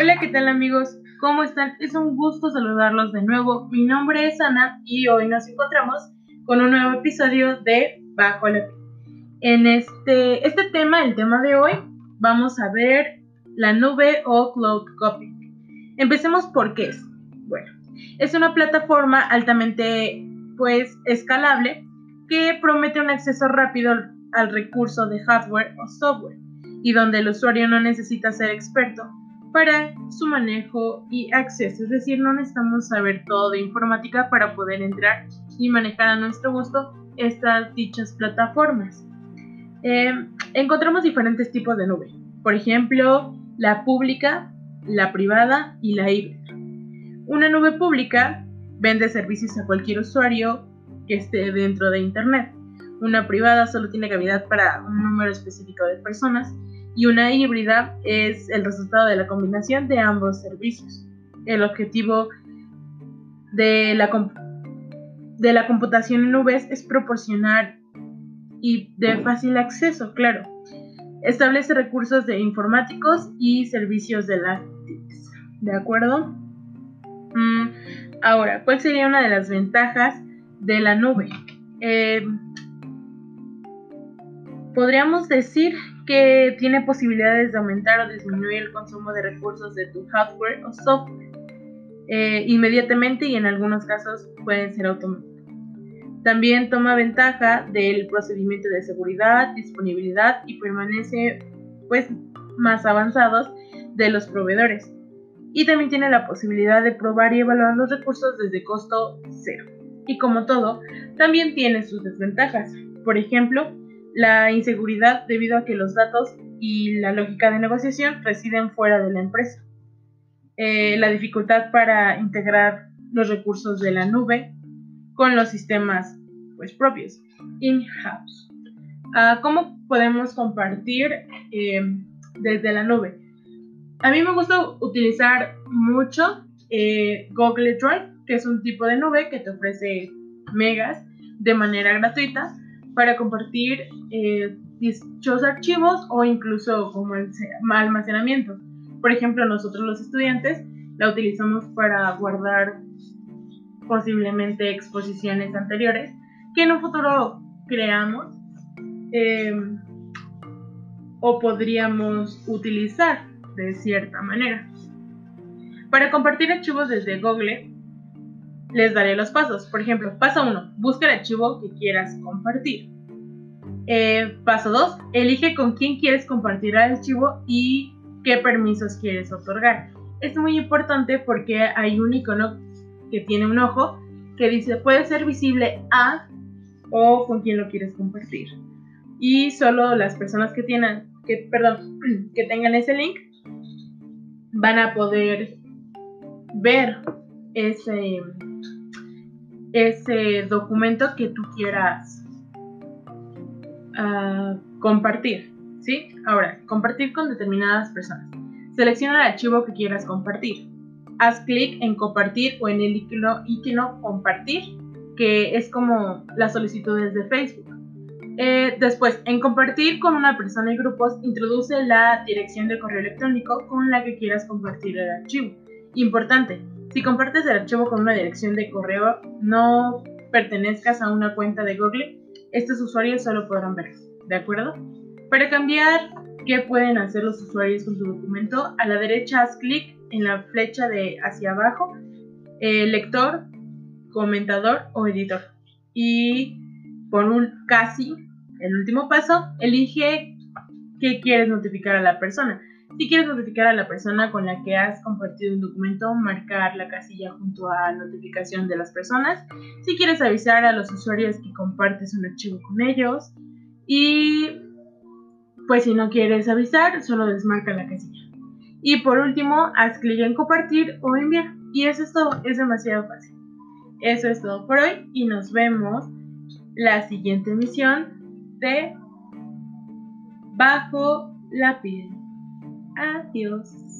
Hola, ¿qué tal amigos? ¿Cómo están? Es un gusto saludarlos de nuevo. Mi nombre es Ana y hoy nos encontramos con un nuevo episodio de Bajo la Piel. En este, este tema, el tema de hoy, vamos a ver la nube o cloud copying. Empecemos por qué es. Bueno, es una plataforma altamente pues escalable que promete un acceso rápido al recurso de hardware o software y donde el usuario no necesita ser experto para su manejo y acceso. Es decir, no necesitamos saber todo de informática para poder entrar y manejar a nuestro gusto estas dichas plataformas. Em, encontramos diferentes tipos de nube. Por ejemplo, la pública, la privada y la híbrida. Una nube pública vende servicios a cualquier usuario que esté dentro de Internet. Una privada solo tiene cavidad para un número específico de personas y una híbrida es el resultado de la combinación de ambos servicios. El objetivo de la, de la computación en nubes es proporcionar y de fácil acceso, claro. Establece recursos de informáticos y servicios de lácteos. ¿De acuerdo? Mm, ahora, ¿cuál sería una de las ventajas de la nube? Eh, podríamos decir que tiene posibilidades de aumentar o disminuir el consumo de recursos de tu hardware o software eh, inmediatamente y en algunos casos pueden ser automáticos. También toma ventaja del procedimiento de seguridad, disponibilidad y permanece pues más avanzados de los proveedores. Y también tiene la posibilidad de probar y evaluar los recursos desde costo cero. Y como todo, también tiene sus desventajas. Por ejemplo, la inseguridad debido a que los datos y la lógica de negociación residen fuera de la empresa, eh, la dificultad para integrar los recursos de la nube con los sistemas pues, propios, in-house. Ah, ¿Cómo podemos compartir eh, desde la nube? A mí me gusta utilizar mucho eh, Google Drive, que es un tipo de nube que te ofrece megas de manera gratuita para compartir eh, dichos archivos o incluso como almacenamiento. Por ejemplo, nosotros los estudiantes la utilizamos para guardar posiblemente exposiciones anteriores que en un futuro creamos em, o podríamos utilizar de cierta manera. Para compartir archivos desde Google, les daré los pasos. Por ejemplo, paso 1, busca el archivo que quieras compartir. Eh, paso 2, elige con quién quieres compartir el archivo y qué permisos quieres otorgar. Es muy importante porque hay un icono que tiene un ojo que dice puede ser visible a o con quién lo quieres compartir. Y solo las personas que tienen, que, perdón, que tengan ese link van a poder ver ese, ese documento que tú quieras ah, compartir. ¿Sí? Ahora, compartir con determinadas personas. Selecciona el archivo que quieras compartir. Haz clic en compartir o en el icono, icono compartir, que es como las solicitudes de Facebook. Eh, después, en compartir con una persona y grupos, introduce la dirección de correo electrónico con la que quieras compartir el archivo. Importante, si compartes el archivo con una dirección de correo, no pertenezcas a una cuenta de Google, estos usuarios solo podrán verlo, ¿de acuerdo? Para cambiar qué pueden hacer los usuarios con tu documento, a la derecha haz clic en la flecha de hacia abajo, eh, lector, comentador o editor. Y por un casi, el último paso, elige qué quieres notificar a la persona. Si quieres notificar a la persona con la que has compartido un documento, marcar la casilla junto a notificación de las personas. Si quieres avisar a los usuarios que compartes un archivo con ellos. Y pues si no quieres avisar, solo desmarca la casilla. Y por último, haz clic en compartir o enviar. Y eso es todo, es demasiado fácil. Eso es todo por hoy y nos vemos la siguiente emisión de Bajo la. Adiós.